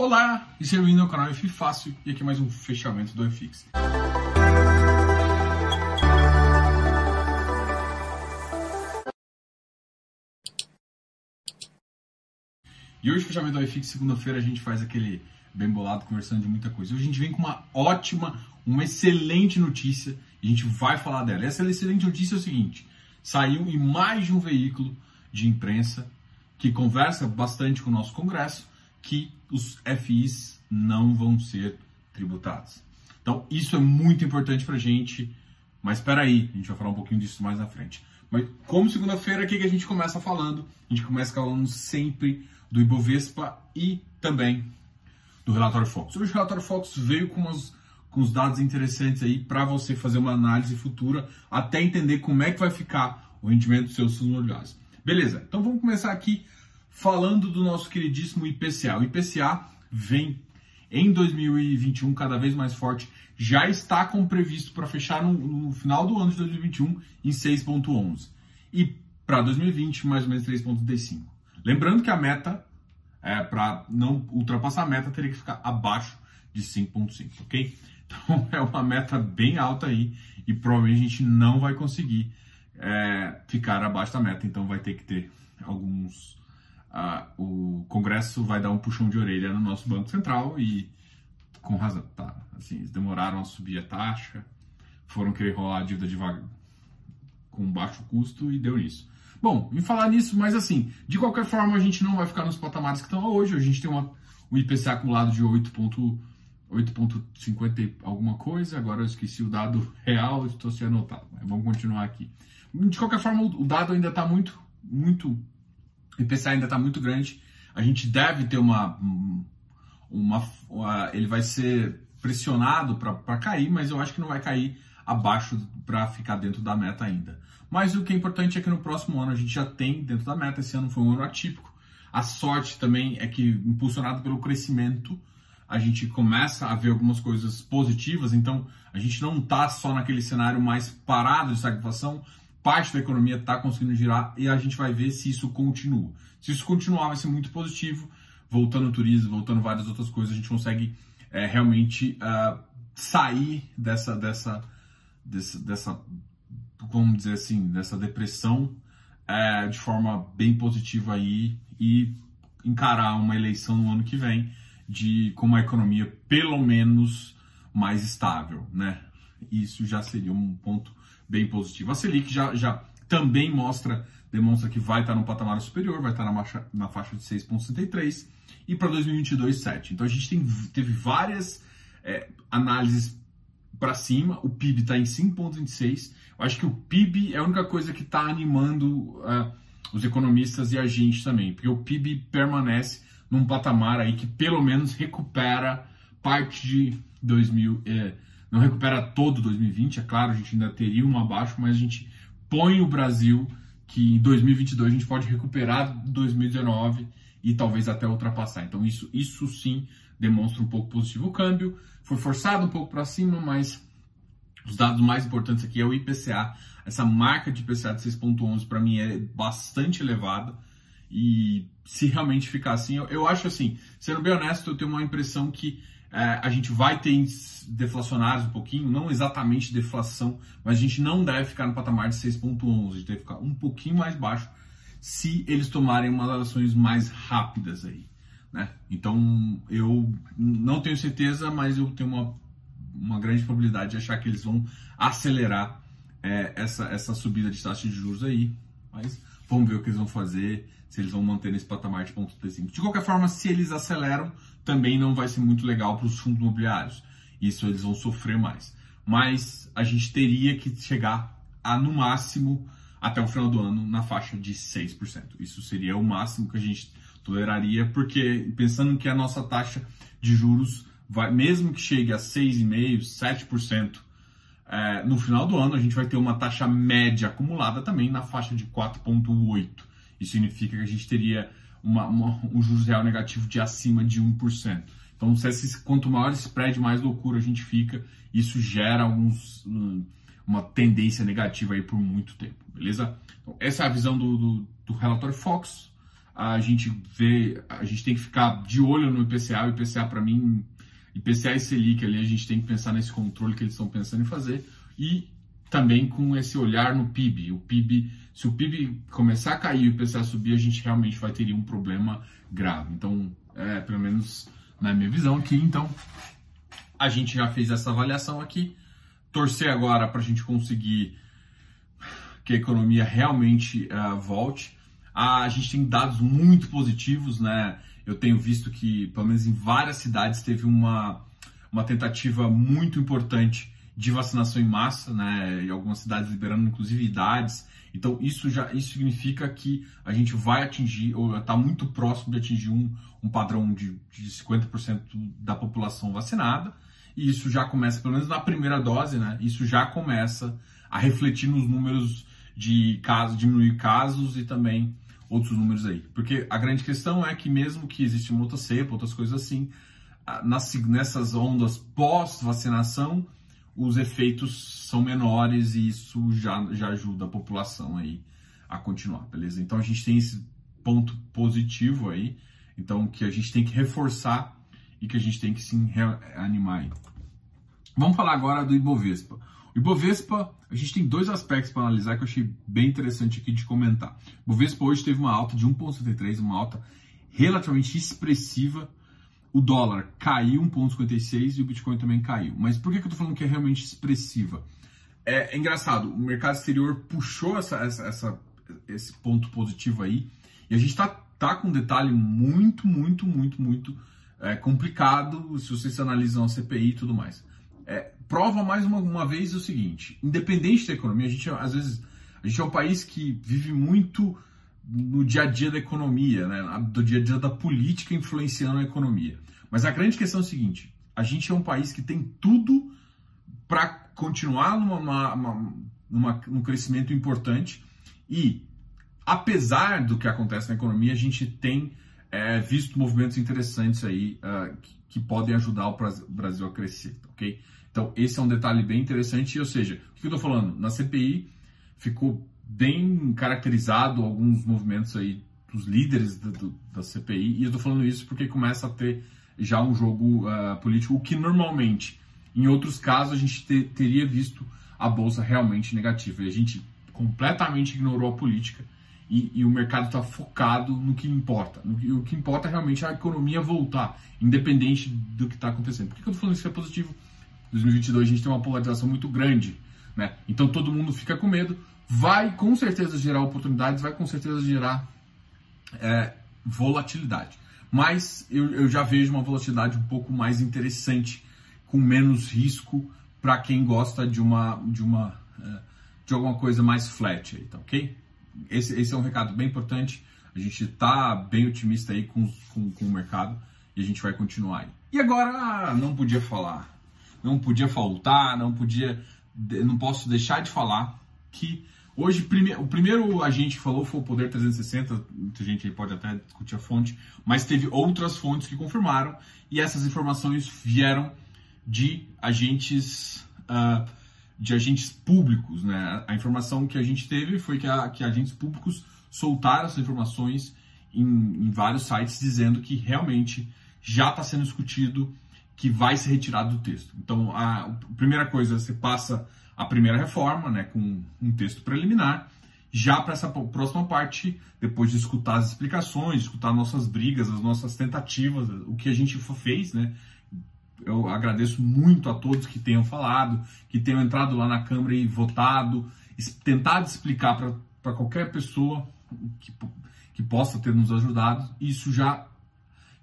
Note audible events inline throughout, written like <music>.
Olá, e seja bem-vindo ao canal F Fácil e aqui mais um fechamento do FX. E hoje, fechamento do FX, segunda-feira, a gente faz aquele bem bolado conversando de muita coisa. Hoje a gente vem com uma ótima, uma excelente notícia e a gente vai falar dela. Essa excelente notícia é o seguinte: saiu em mais de um veículo de imprensa que conversa bastante com o nosso Congresso que os FIs não vão ser tributados. Então, isso é muito importante para a gente, mas espera aí, a gente vai falar um pouquinho disso mais na frente. Mas como segunda-feira, o que, a gente começa falando? A gente começa falando sempre do Ibovespa e também do relatório Focus. Hoje o relatório Focus veio com, umas, com os dados interessantes aí para você fazer uma análise futura, até entender como é que vai ficar o rendimento dos seus fundos imobiliários. Beleza, então vamos começar aqui falando do nosso queridíssimo IPCA. O IPCA vem em 2021 cada vez mais forte, já está como previsto para fechar no, no, final do ano de 2021 em 6,11 e para 2020 mais ou menos 3,35. Lembrando que a meta, é, para não ultrapassar a meta, teria que ficar abaixo de 5,5, ok? <laughs> Então é uma meta bem alta aí e provavelmente a gente não vai conseguir é, ficar abaixo da meta, então vai ter que ter alguns. Uh, o Congresso vai dar um puxão de orelha no nosso Banco Central e com razão, tá? Assim, eles demoraram a subir a taxa, foram querer rolar a dívida devagar, com baixo custo e deu nisso. Bom, em falar nisso, mas assim, de qualquer forma a gente não vai ficar nos patamares que estão hoje. A gente tem uma, um IPCA acumulado de 8,50 alguma coisa. Agora eu esqueci o dado real, estou sem anotado. Mas vamos continuar aqui. De qualquer forma, o dado ainda está muito, muito. O IPCA ainda está muito grande. A gente deve ter uma. uma, uma ele vai ser pressionado para cair, mas eu acho que não vai cair abaixo para ficar dentro da meta ainda. Mas o que é importante é que no próximo ano a gente já tem dentro da meta. Esse ano foi um ano atípico. A sorte também é que, impulsionado pelo crescimento, a gente começa a ver algumas coisas positivas. Então, a gente não está só naquele cenário mais parado de estagflação, parte da economia está conseguindo girar e a gente vai ver se isso continua. Se isso continuar, vai ser muito positivo. Voltando ao turismo, voltando várias outras coisas, a gente consegue é, realmente uh, sair dessa, dessa, dessa, dessa, vamos dizer assim, dessa depressão é, de forma bem positiva aí e encarar uma eleição no ano que vem de com uma economia pelo menos mais estável, né? Isso já seria um ponto bem positivo. A Selic já, já também mostra, demonstra que vai estar no patamar superior, vai estar na, marcha, na faixa de 6,63 e para 2022, 7. Então a gente tem, teve várias é, análises para cima, o PIB está em 5,26. Eu acho que o PIB é a única coisa que está animando uh, os economistas e a gente também, porque o PIB permanece num patamar aí que pelo menos recupera parte de 2000. Eh, não recupera todo 2020, é claro, a gente ainda teria um abaixo, mas a gente põe o Brasil que em 2022 a gente pode recuperar 2019 e talvez até ultrapassar. Então isso, isso sim demonstra um pouco positivo o câmbio. Foi forçado um pouco para cima, mas os dados mais importantes aqui é o IPCA. Essa marca de IPCA de 6.11 para mim é bastante elevada. E se realmente ficar assim, eu, eu acho assim, sendo bem honesto, eu tenho uma impressão que é, a gente vai ter deflacionários um pouquinho, não exatamente deflação, mas a gente não deve ficar no patamar de 6,11, a gente deve ficar um pouquinho mais baixo se eles tomarem umas ações mais rápidas aí. Né? Então eu não tenho certeza, mas eu tenho uma, uma grande probabilidade de achar que eles vão acelerar é, essa, essa subida de taxa de juros aí. Mas vamos ver o que eles vão fazer, se eles vão manter nesse patamar de ponto .35. De qualquer forma, se eles aceleram, também não vai ser muito legal para os fundos imobiliários. Isso eles vão sofrer mais. Mas a gente teria que chegar a, no máximo, até o final do ano, na faixa de 6%. Isso seria o máximo que a gente toleraria, porque pensando que a nossa taxa de juros vai, mesmo que chegue a 6,5%, 7%, é, no final do ano a gente vai ter uma taxa média acumulada também na faixa de 4,8%. Isso significa que a gente teria uma, uma, um juros real negativo de acima de 1%. Então, se quanto maior esse spread, mais loucura a gente fica. Isso gera alguns, um, uma tendência negativa aí por muito tempo, beleza? Então, essa é a visão do, do, do relatório Fox. a gente vê, a gente tem que ficar de olho no IPCA. O IPCA, para mim, IPCA e Selic ali, a gente tem que pensar nesse controle que eles estão pensando em fazer. E também com esse olhar no PIB. O PIB, se o PIB começar a cair e o IPCA subir, a gente realmente vai ter um problema grave. Então, é, pelo menos na minha visão aqui, então, a gente já fez essa avaliação aqui. Torcer agora para a gente conseguir que a economia realmente uh, volte. A gente tem dados muito positivos, né? Eu tenho visto que, pelo menos em várias cidades, teve uma, uma tentativa muito importante de vacinação em massa, né? Em algumas cidades liberando inclusive idades. Então isso já isso significa que a gente vai atingir ou está muito próximo de atingir um, um padrão de, de 50% da população vacinada. E isso já começa, pelo menos na primeira dose, né? Isso já começa a refletir nos números de casos, diminuir casos e também outros números aí. Porque a grande questão é que mesmo que existe uma outra cepa, outras coisas assim, nas, nessas ondas pós-vacinação, os efeitos são menores e isso já, já ajuda a população aí a continuar, beleza? Então a gente tem esse ponto positivo aí, então que a gente tem que reforçar e que a gente tem que se reanimar aí. Vamos falar agora do Ibovespa. O Ibovespa, a gente tem dois aspectos para analisar que eu achei bem interessante aqui de comentar. O Ibovespa hoje teve uma alta de 1,73, uma alta relativamente expressiva. O dólar caiu 1,56 e o Bitcoin também caiu. Mas por que, eu estou falando que é realmente expressiva? É, é, engraçado, o mercado exterior puxou essa, essa, essa, esse ponto positivo aí e a gente está tá com um detalhe muito, muito, muito, muito é, complicado se vocês analisam a CPI e tudo mais prova mais uma, uma vez o seguinte: independente da economia, a gente às vezes a gente é um país que vive muito no dia a dia da economia, né, do dia a dia da política influenciando a economia. Mas a grande questão é o seguinte: a gente é um país que tem tudo para continuar numa, uma, numa, num crescimento importante e, apesar do que acontece na economia, a gente tem é, visto movimentos interessantes aí uh, que, que, podem ajudar o Brasil a crescer, ok? Então, esse é um detalhe bem interessante, ou seja, o que eu estou falando? Na CPI ficou bem caracterizado alguns movimentos aí dos líderes da, do, da CPI, e eu estou falando isso porque começa a ter já um jogo uh, político, o que normalmente, em outros casos, a gente te, teria visto a bolsa realmente negativa. E a gente completamente ignorou a política e, e o mercado está focado no que importa. No, o que importa é realmente a economia voltar, independente do que está acontecendo. Por que, que eu estou falando isso é positivo? 2022 a gente tem uma polarização muito grande, né? Então todo mundo fica com medo, vai com certeza gerar oportunidades, vai com certeza gerar é, volatilidade. Mas eu, eu, já vejo uma volatilidade um pouco mais interessante, com menos risco para quem gosta de uma de uma é, de alguma coisa mais flat aí, tá ok? Esse, esse é um recado bem importante. A gente está bem otimista aí com, com, com o mercado e a gente vai continuar aí. E agora, não podia falar não podia faltar, não podia, não posso deixar de falar que hoje prime, o primeiro agente que falou foi o Poder 360, muita gente aí pode até discutir a fonte, mas teve outras fontes que confirmaram e essas informações vieram de agentes uh, de agentes públicos, né? A informação que a gente teve foi que, a, que agentes públicos soltaram essas informações em, em vários sites dizendo que realmente já está sendo discutido que vai ser retirado do texto. Então, a, a primeira coisa, você passa a primeira reforma, né, com um texto preliminar, já para essa próxima parte, depois de escutar as explicações, escutar nossas brigas, as nossas tentativas, o que a gente fez, né? Eu agradeço muito a todos que tenham falado, que tenham entrado lá na Câmara e votado, tentado explicar para qualquer pessoa que, que possa ter nos ajudado. Isso já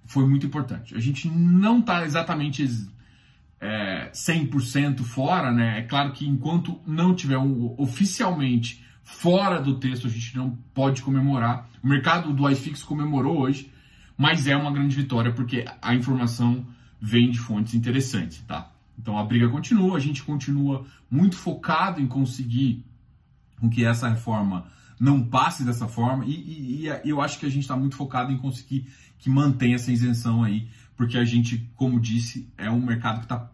foi muito importante. A gente não está exatamente é, 100% fora, né? É claro que enquanto não tiver um, oficialmente fora do texto, a gente não pode comemorar. O mercado do iFix comemorou hoje, mas é uma grande vitória porque a informação vem de fontes interessantes, tá? Então a briga continua, a gente continua muito focado em conseguir com que essa reforma não passe dessa forma e, e, e eu acho que a gente está muito focado em conseguir que mantenha essa isenção aí, porque a gente, como disse, é um mercado que está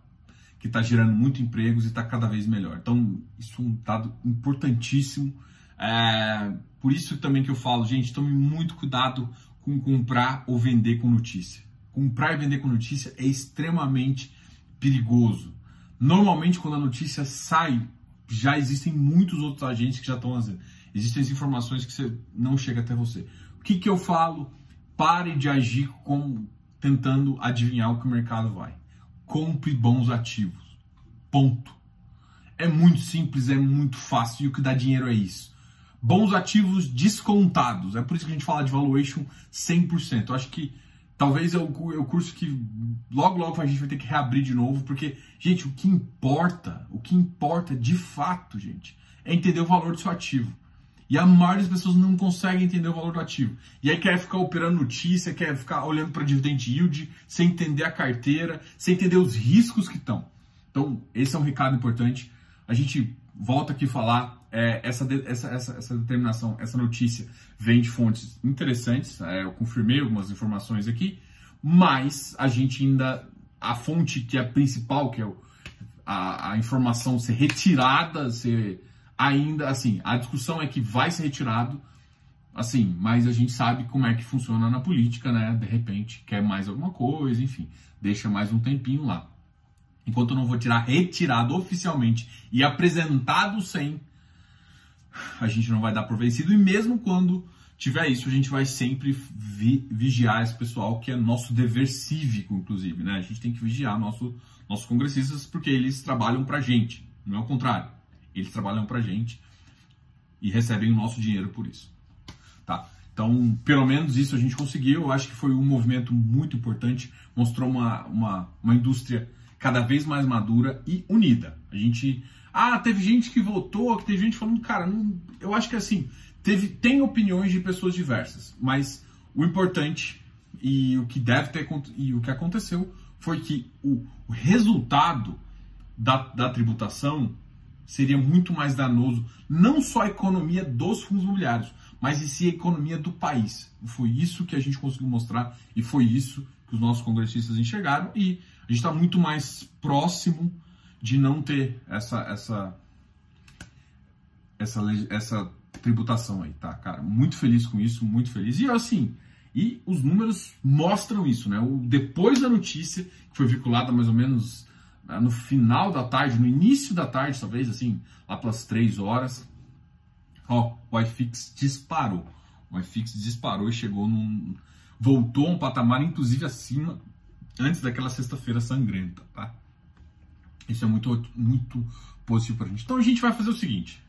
que tá gerando muito empregos e está cada vez melhor. Então, isso é um dado importantíssimo É, por isso também que eu falo, gente, tome muito cuidado com comprar ou vender com notícia. Comprar e vender com notícia é extremamente perigoso. Normalmente, quando a notícia sai, já existem muitos outros agentes que já estão. Existem as informações que você não chega até você. O que, que eu falo? Pare de agir com, tentando adivinhar o que o mercado vai. Compre bons ativos. Ponto. É muito simples, é muito fácil e o que dá dinheiro é isso. Bons ativos descontados. É por isso que a gente fala de valuation 100%. Eu acho que talvez é é o curso que logo logo a gente vai ter que reabrir de novo, porque, gente, o que importa, o que importa de fato, gente, é entender o valor do seu ativo. E a maioria das pessoas não consegue entender o valor do ativo. E aí quer ficar operando notícia, quer ficar olhando para dividend yield, sem entender a carteira, sem entender os riscos que estão. Então, esse é um recado importante. A gente volta aqui falar, é, essa, essa, essa, essa determinação, essa notícia vem de fontes interessantes, é, eu confirmei algumas informações aqui, mas a gente ainda, a fonte que é a principal, que é o, a, a informação ser retirada, ser ainda, assim, a discussão é que vai ser retirado, assim, mas a gente sabe como é que funciona na política, né? De repente quer mais alguma coisa, enfim, deixa mais um tempinho lá. Enquanto eu não vou tirar retirado oficialmente e apresentado sem, a gente não vai dar por vencido. E mesmo quando tiver isso, a gente vai sempre vi, vigiar esse pessoal, que é nosso dever cívico, inclusive. Né? A gente tem que vigiar nosso, nossos congressistas porque eles trabalham pra gente, não é o contrário. Eles trabalham pra gente e recebem o nosso dinheiro por isso. Tá? Então, pelo menos isso a gente conseguiu. Eu acho que foi um movimento muito importante. Mostrou uma, uma, uma indústria cada vez mais madura e unida. A gente. Ah, teve gente que votou, que teve gente falando, cara, não, eu acho que assim, teve, tem opiniões de pessoas diversas, mas o importante e o que deve ter e o que aconteceu foi que o, o resultado da, da tributação seria muito mais danoso, não só a economia dos fundos imobiliários, mas e sim a economia do país. Foi isso que a gente conseguiu mostrar e foi isso que os nossos congressistas enxergaram e a gente está muito mais próximo de não ter essa essa essa essa tributação aí, tá, cara? Muito feliz com isso, muito feliz. E assim, e os números mostram isso, né? O, depois da notícia, que foi vinculada mais ou menos né, no final da tarde, no início da tarde, talvez assim, lá pelas três horas, ó, o iFix disparou. O iFix disparou e chegou num. voltou a um patamar, inclusive acima antes daquela sexta-feira sangrenta, tá? Isso é muito, muito positivo pra gente. Então a gente vai fazer o seguinte: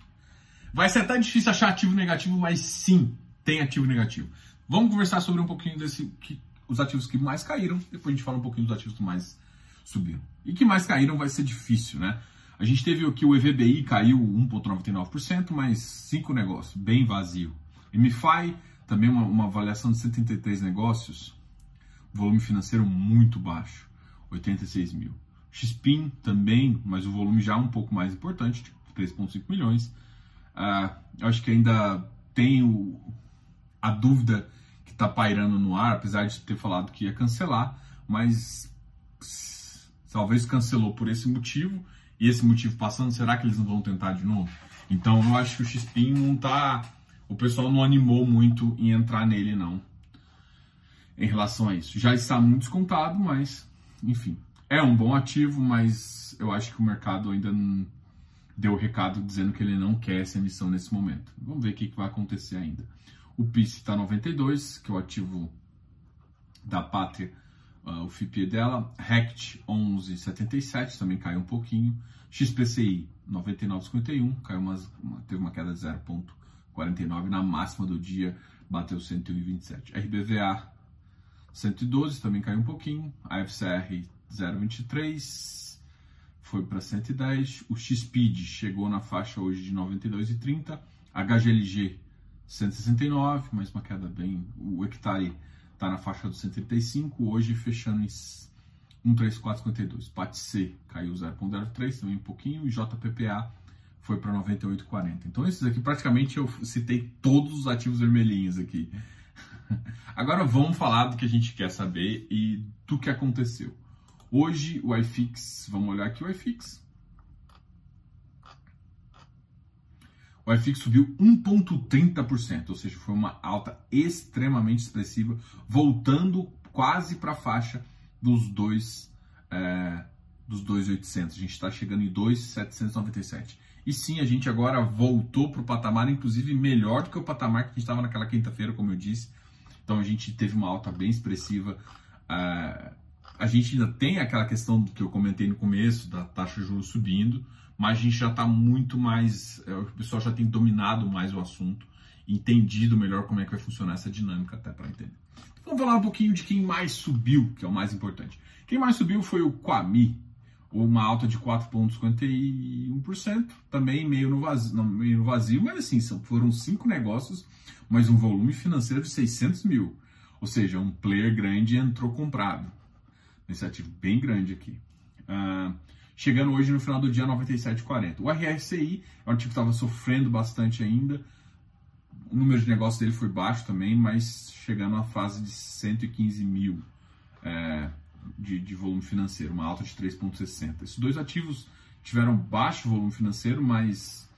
vai ser até difícil achar ativo negativo, mas sim, tem ativo negativo. Vamos conversar sobre um pouquinho desse que, os ativos que mais caíram, depois a gente fala um pouquinho dos ativos que mais subiram. E que mais caíram vai ser difícil, né? A gente teve aqui o EVBI caiu 1,99%, mas cinco negócios, bem vazio. MFI, também uma, uma avaliação de 73 negócios, volume financeiro muito baixo, 86 mil. XPIN também, mas o volume já um pouco mais importante, tipo 3,5 milhões. Uh, eu acho que ainda tem a dúvida que está pairando no ar, apesar de ter falado que ia cancelar, mas talvez cancelou por esse motivo, e esse motivo passando, será que eles não vão tentar de novo? Então eu acho que o XPIN não tá. O pessoal não animou muito em entrar nele, não em relação a isso. Já está muito descontado, mas, enfim, é um bom ativo, mas eu acho que o mercado ainda não deu o recado dizendo que ele não quer essa emissão nesse momento. Vamos ver o que, vai acontecer ainda. O PIS está 92, que é o ativo da pátria, o FIPE dela. RECT 11,77, também caiu um pouquinho. XPCI 99,51, caiu umas, uma, teve uma queda de 0,49 na máxima do dia, bateu 127. RBVA 112 também caiu um pouquinho, a FCR 0,23 foi para 110, o XPID chegou na faixa hoje de 92,30, HGLG 169, mais uma queda bem, o hectare está na faixa dos 135, hoje fechando em 134,52. PATC caiu 0,03, também um pouquinho, e JPPA foi para 98,40. Então esses aqui praticamente eu citei todos os ativos vermelhinhos aqui. <laughs> Agora vamos falar do que a gente quer saber e do que aconteceu. Hoje o iFix, vamos olhar aqui o iFix. O FX subiu 1,30%, ou seja, foi uma alta extremamente expressiva, voltando quase para a faixa dos dois é, dos 2,800. A gente está chegando em 2,797. E sim, a gente agora voltou para o patamar, inclusive melhor do que o patamar que a gente estava naquela quinta-feira, como eu disse. Então a gente teve uma alta bem expressiva. Uh, a gente ainda tem aquela questão que eu comentei no começo, da taxa de juros subindo, mas a gente já está muito mais. É, o pessoal já tem dominado mais o assunto, entendido melhor como é que vai funcionar essa dinâmica, até para entender. Então, vamos falar um pouquinho de quem mais subiu, que é o mais importante. Quem mais subiu foi o Quami, uma alta de 4,51%, também meio no, vazio, meio no vazio, mas assim, foram cinco negócios, mas um volume financeiro de 600 mil. Ou seja, um player grande entrou comprado. Ativo bem grande aqui. Uh, chegando hoje no final do dia 97,40. O RSCI é um ativo que estava sofrendo bastante ainda. O número de negócios dele foi baixo também, mas chegando à fase de 115 mil. É, de, de volume financeiro, uma alta de 3,60. Esses dois ativos tiveram baixo volume financeiro, mas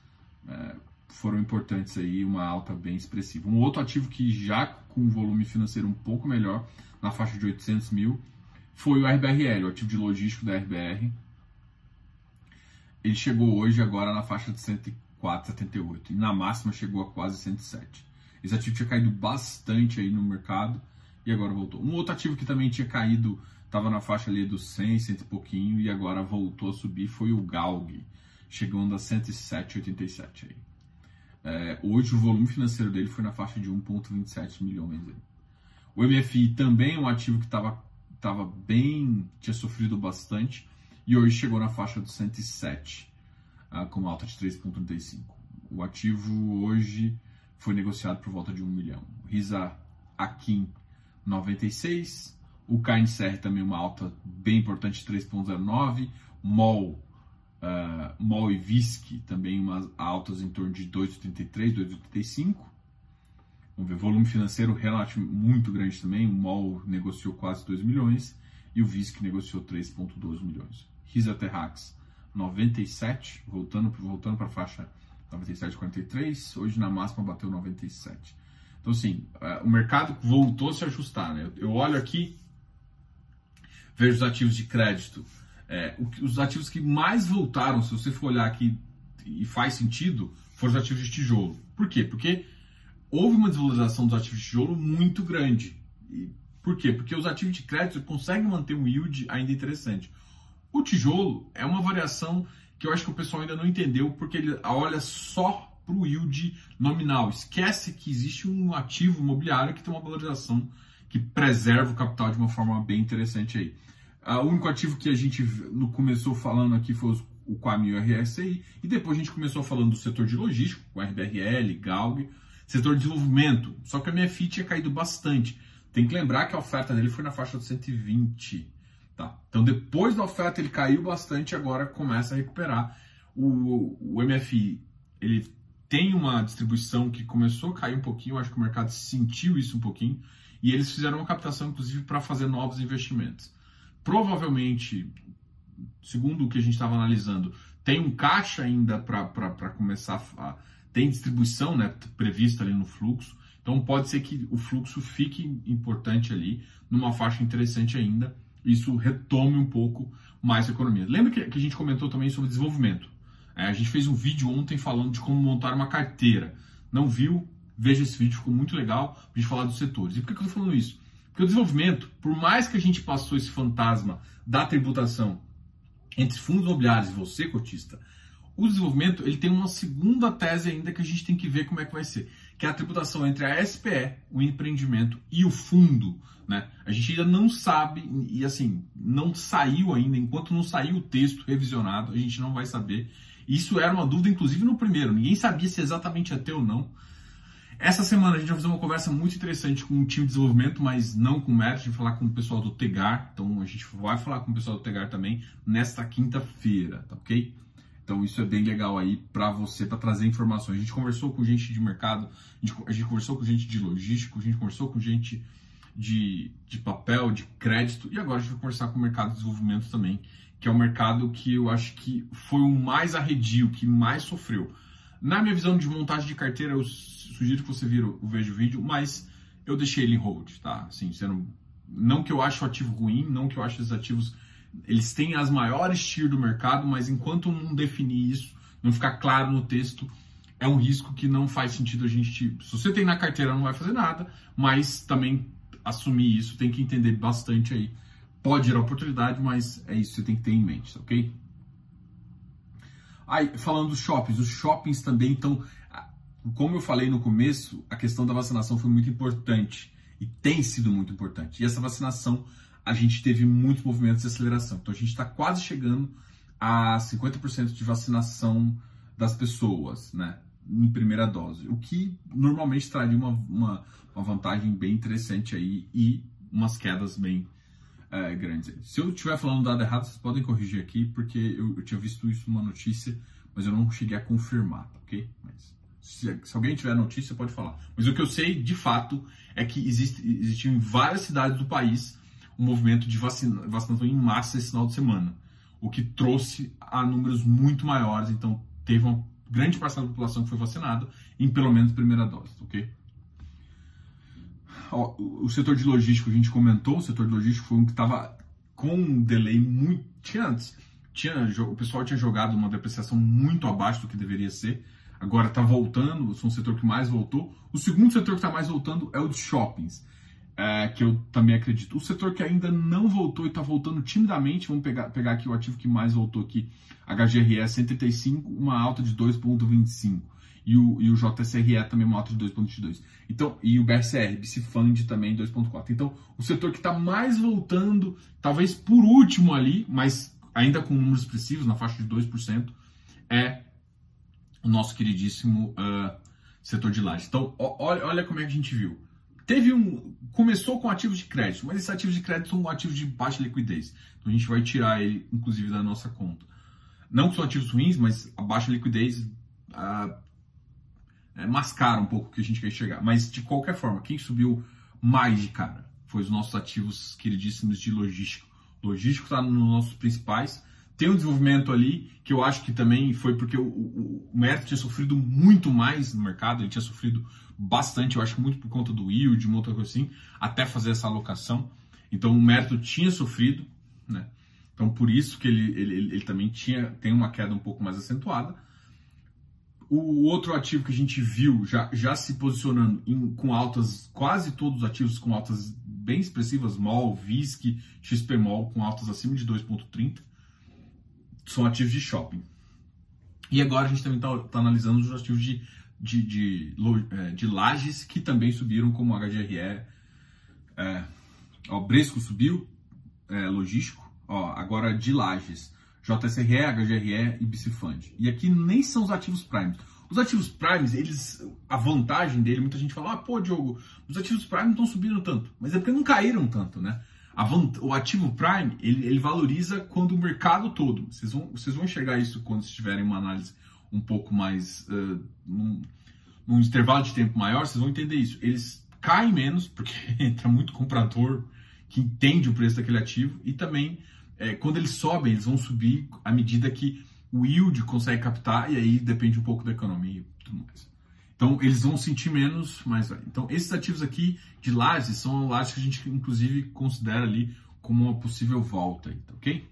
é, foram importantes aí, uma alta bem expressiva. Um outro ativo que já com um volume financeiro um pouco melhor, na faixa de 800 mil, foi o RBRL, o ativo de logístico da RBR. Ele chegou hoje agora na faixa de 104,78 e na máxima chegou a quase 107. Esse ativo tinha caído bastante aí no mercado e agora voltou. Um outro ativo que também tinha caído estava na faixa ali dos 100, 100 e pouquinho, e agora voltou a subir, foi o Galg, chegando a 107,87 aí. É, hoje o volume financeiro dele foi na faixa de 1,27 milhões. Aí. O MFI também é um ativo que estava tava bem, tinha sofrido bastante, e hoje chegou na faixa dos 107, uh, com uma alta de 3,35. O ativo hoje foi negociado por volta de 1 milhão. Risa Akin 96, o KNCR também uma alta bem importante, 3,09. MOL, uh, MOL e VISC também umas altas em torno de 2,83, 2,85. Vamos ver, volume financeiro relativo muito grande também. O MOL negociou quase 2 milhões e o VISC negociou 3,12 milhões. Risa Terrax 97, voltando, voltando para a faixa 97,43. Hoje na máxima bateu 97. Então, assim, uh, o mercado voltou a se ajustar. Né? Eu olho aqui veja os ativos de crédito. É, os ativos que mais voltaram, se você for olhar aqui e faz sentido, foram os ativos de tijolo. Por quê? Porque houve uma desvalorização dos ativos de tijolo muito grande. E por quê? Porque os ativos de crédito conseguem manter um yield ainda interessante. O tijolo é uma variação que eu acho que o pessoal ainda não entendeu, porque ele olha só para o yield nominal. Esquece que existe um ativo imobiliário que tem uma valorização que preserva o capital de uma forma bem interessante aí. O único ativo que a gente começou falando aqui foi o Quami e o RSI, e depois a gente começou falando do setor de logística, o RBRL, Galg, setor de desenvolvimento, só que a minha FII tinha caído bastante. Tem que lembrar que a oferta dele foi na faixa de 120. Tá? Então depois da oferta ele caiu bastante, agora começa a recuperar. O, o MFI ele tem uma distribuição que começou a cair um pouquinho, acho que o mercado sentiu isso um pouquinho, e eles fizeram uma captação, inclusive, para fazer novos investimentos. Provavelmente, segundo o que a gente estava analisando, tem um caixa ainda para começar a. Tem distribuição né, prevista ali no fluxo, então pode ser que o fluxo fique importante ali, numa faixa interessante ainda, isso retome um pouco mais a economia. Lembra que, que a gente comentou também sobre desenvolvimento? É, a gente fez um vídeo ontem falando de como montar uma carteira. Não viu? Veja esse vídeo, ficou muito legal a gente falar dos setores. E por que, que eu estou falando isso? Porque o desenvolvimento, por mais que a gente passou esse fantasma da tributação entre fundos imobiliários e você, cotista, o desenvolvimento ele tem uma segunda tese ainda que a gente tem que ver como é que vai ser, que é a tributação entre a SPE, o empreendimento e o fundo. Né? A gente ainda não sabe, e assim, não saiu ainda, enquanto não saiu o texto revisionado, a gente não vai saber. Isso era uma dúvida, inclusive, no primeiro. Ninguém sabia se exatamente ia ter ou não. Essa semana a gente vai fazer uma conversa muito interessante com o time de desenvolvimento, mas não com o Mérito, a gente vai falar com o pessoal do Tegar. Então a gente vai falar com o pessoal do Tegar também nesta quinta-feira, tá ok? Então isso é bem legal aí para você, para trazer informações. A gente conversou com gente de mercado, a gente, a gente, conversou com gente de logístico, a gente conversou com gente de, de papel, de crédito, e agora a gente vai conversar com o mercado de desenvolvimento também, que é o mercado que eu acho que foi o mais arredio, que mais sofreu Na minha visão de montagem de carteira, eu sugiro que você vira veja o vídeo, mas eu deixei ele em hold, tá? Assim, sendo, não que eu ache o ativo ruim, não que eu ache esses ativos eles têm as maiores tier do mercado, mas enquanto não definir isso, não ficar claro no texto, é um risco que não faz sentido a gente. Se você tem na carteira, não vai fazer nada, mas também assumir isso, tem que entender bastante aí. Pode gerar oportunidade, mas é isso que você tem que ter em mente, ok? Aí, falando dos shoppings, os shoppings também estão. Como eu falei no começo, a questão da vacinação foi muito importante e tem sido muito importante. E essa vacinação, a gente teve muitos movimentos de aceleração. Então, a gente está quase chegando a 50% de vacinação das pessoas, né? Em primeira dose, o que normalmente traria uma, uma, uma vantagem bem interessante aí e umas quedas bem é, grandes. Se eu estiver falando dado errado, vocês podem corrigir aqui, porque eu, eu, tinha visto isso numa notícia, mas eu não cheguei a confirmar, ok? Mas se, se, alguém tiver notícia, pode falar. Mas o que eu sei, de fato, é que existe, existiu em várias cidades do país um movimento de vacina, vacinação em massa esse final de semana o que trouxe a números muito maiores. Então, teve uma grande parcela da população que foi vacinada em pelo menos primeira dose, ok? o setor de logístico a gente comentou, o setor de logístico foi um que estava com um delay muito. Tinha antes, tinha, o pessoal tinha jogado uma depreciação muito abaixo do que deveria ser, agora está voltando, são o setor que mais voltou. O segundo setor que está mais voltando é o de shoppings é, que eu também acredito. O setor que ainda não voltou e está voltando timidamente, vamos pegar, pegar aqui o ativo que mais voltou aqui, HGRE 135, uma alta de 2,25. E o, e o JSRE também uma alta de 2,22. Então, e o BSR, BC Fund também 2,4. Então, o setor que está mais voltando, talvez por último ali, mas ainda com números expressivos, na faixa de 2%, é o nosso queridíssimo uh, setor de laje. Então, olha, olha como é que a gente viu. Teve um. Começou com ativos de crédito, mas esses ativos de crédito são ativos de baixa liquidez. Então a gente vai tirar ele, inclusive, da nossa conta. Não que são ativos ruins, mas a baixa liquidez ah, é, mascara um pouco o que a gente quer chegar. Mas de qualquer forma, quem subiu mais de cara foi os nossos ativos queridíssimos de logístico. Logístico está nos nossos principais. Tem um desenvolvimento ali que eu acho que também foi porque o, o, o Mérito tinha sofrido muito mais no mercado, ele tinha sofrido bastante, eu acho muito por conta do yield, uma outra coisa assim, até fazer essa alocação. Então o mérito tinha sofrido, né? Então por isso que ele, ele, ele também tinha, tem uma queda um pouco mais acentuada. O outro ativo que a gente viu já, já se posicionando em, com altas, quase todos os ativos com altas bem expressivas, MOL, VISC, XPMOL com altas acima de 2,30, são ativos de shopping. E agora a gente também está tá analisando os ativos de de, de, é, de lajes que também subiram, como HGRE. É, ó, Bresco subiu, é, logístico. Ó, agora de lajes, JSRE, HGRE e Bicifund. E aqui nem são os ativos primes. Os ativos primes, eles, a vantagem dele, muita gente fala, ah, pô, Diogo, os ativos primes não estão subindo tanto. Mas é porque não caíram tanto, né? O ativo prime, ele, ele, valoriza quando o mercado todo, vocês vão, vocês vão enxergar isso quando tiverem uma análise um pouco mais. Uh, num, num intervalo de tempo maior, vocês vão entender isso. Eles caem menos, porque <laughs> entra muito comprador que entende o preço daquele ativo, e também é, quando eles sobem, eles vão subir à medida que o yield consegue captar, e aí depende um pouco da economia e tudo mais. Então, eles vão sentir menos, mas Então, esses ativos aqui de lajes são lajes que a gente, inclusive, considera ali como uma possível volta, ok?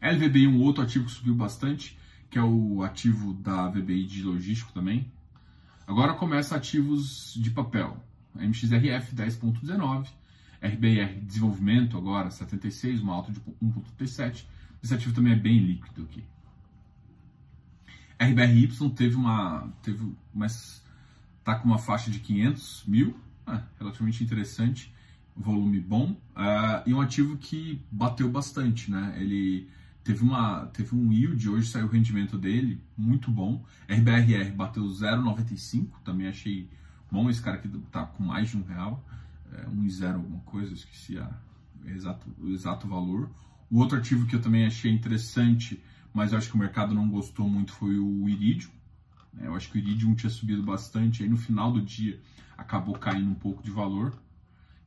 LVBI, um outro ativo que subiu bastante, que é o ativo da VBI de logístico também. Agora começa ativos de papel. MXRF 10.19, RBR Desenvolvimento agora 76, uma alta de 1.37. Esse ativo também é bem líquido aqui. RBRY teve uma, teve, mas tá com uma faixa de 500 mil, é, relativamente interessante, volume bom uh, e um ativo que bateu bastante, né? Ele Teve, uma, teve um yield, hoje saiu o rendimento dele, muito bom. RBRR bateu 0,95, também achei bom. Esse cara aqui tá com mais de um real, é, um e zero alguma coisa, esqueci a, exato, o exato valor. O outro ativo que eu também achei interessante, mas eu acho que o mercado não gostou muito, foi o Iridium. É, eu acho que o Iridium tinha subido bastante, aí no final do dia acabou caindo um pouco de valor.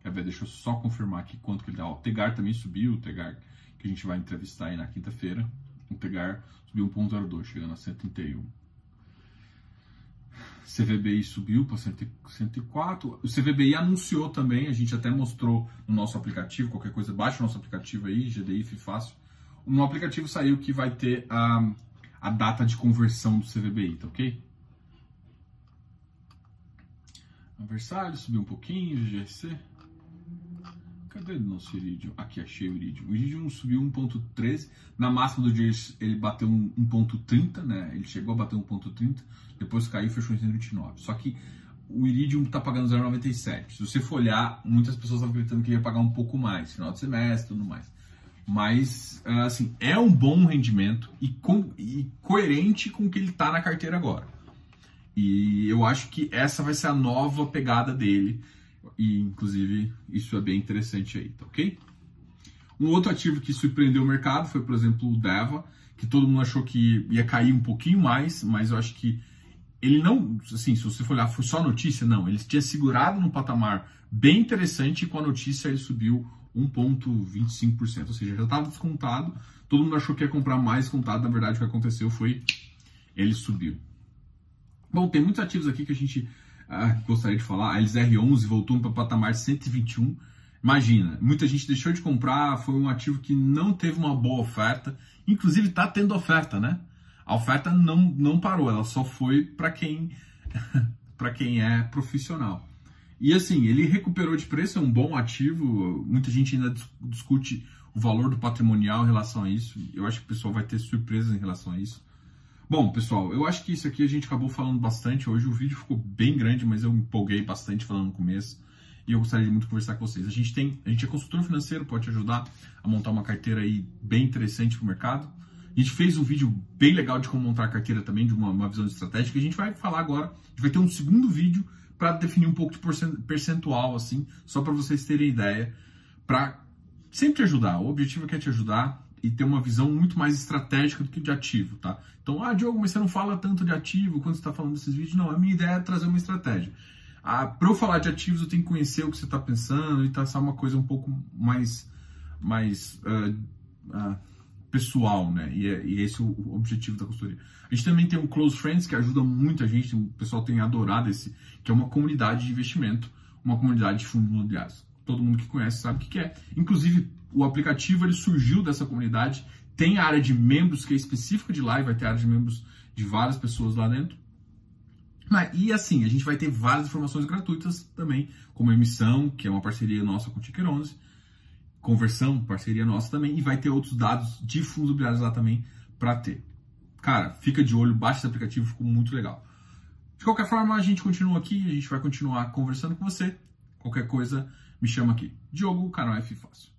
Quer ver, deixa eu só confirmar aqui quanto que ele dá. O Tegar também subiu, o Tegar que a gente vai entrevistar aí na quinta-feira. O Tegar subiu 1.02, chegando a 131. CVBI subiu para 104. O CVBI anunciou também, a gente até mostrou no nosso aplicativo, qualquer coisa, baixa o nosso aplicativo aí, GDI Fácil. No aplicativo saiu que vai ter a, a data de conversão do CVBI, tá ok? A Versalhes subiu um pouquinho, GGC. Cadê o nosso Iridium? Aqui, achei o Iridium. O Iridium subiu 1.13. Na máxima do dia ele bateu 1.30, né? Ele chegou a bater 1.30, depois caiu e fechou em 129. Só que o Iridium está pagando 0,97. Se você for olhar, muitas pessoas estão acreditando que ele ia pagar um pouco mais, final de semestre e tudo mais. Mas, assim, é um bom rendimento e, com, e coerente com o que ele está na carteira agora. E eu acho que essa vai ser a nova pegada dele e inclusive isso é bem interessante aí, tá ok? Um outro ativo que surpreendeu o mercado foi, por exemplo, o Deva, que todo mundo achou que ia cair um pouquinho mais, mas eu acho que ele não, assim, se você for olhar, foi só notícia, não, ele tinha segurado num patamar bem interessante e com a notícia ele subiu 1,25%, ou seja, já estava descontado, todo mundo achou que ia comprar mais descontado, na verdade o que aconteceu foi ele subiu. Bom, tem muitos ativos aqui que a gente ah, gostaria de falar, a LZR11 voltou para o patamar 121. Imagina, muita gente deixou de comprar, foi um ativo que não teve uma boa oferta, inclusive está tendo oferta, né? A oferta não, não parou, ela só foi para quem <laughs> para quem é profissional. E assim, ele recuperou de preço, é um bom ativo. Muita gente ainda discute o valor do patrimonial em relação a isso. Eu acho que o pessoal vai ter surpresas em relação a isso. Bom, pessoal, eu acho que isso aqui a gente acabou falando bastante. Hoje o vídeo ficou bem grande, mas eu me empolguei bastante falando no começo. E eu gostaria de muito conversar com vocês. A gente tem, a gente é consultor financeiro, pode te ajudar a montar uma carteira aí bem interessante para o mercado. A gente fez um vídeo bem legal de como montar a carteira também, de uma, uma visão estratégica. A gente vai falar agora, a gente vai ter um segundo vídeo para definir um pouco de percentual, assim, só para vocês terem ideia, para sempre te ajudar. O objetivo é te ajudar e ter uma visão muito mais estratégica do que de ativo, tá? Então, ah, Diogo, mas você não fala tanto de ativo quando você está falando desses vídeos. Não, a minha ideia é trazer uma estratégia. Ah, para eu falar de ativos, eu tenho que conhecer o que você está pensando e traçar uma coisa um pouco mais, mais uh, uh, pessoal, né? E, é, e esse é o objetivo da consultoria. A gente também tem o Close Friends, que ajuda muita gente, o pessoal tem adorado esse, que é uma comunidade de investimento, uma comunidade de fundos imobiliários. Todo mundo que conhece sabe o que é. Inclusive, o aplicativo ele surgiu dessa comunidade, tem a área de membros que é específica de lá e vai ter área de membros de várias pessoas lá dentro. E assim, a gente vai ter várias informações gratuitas também, como emissão, que é uma parceria nossa com o Ticker 11, conversão, parceria nossa também, e vai ter outros dados de fundos imobiliários lá também para ter. Cara, fica de olho, baixa esse aplicativo, ficou muito legal. De qualquer forma, a gente continua aqui, a gente vai continuar conversando com você. Qualquer coisa, me chama aqui. Diogo, canal F Fácil.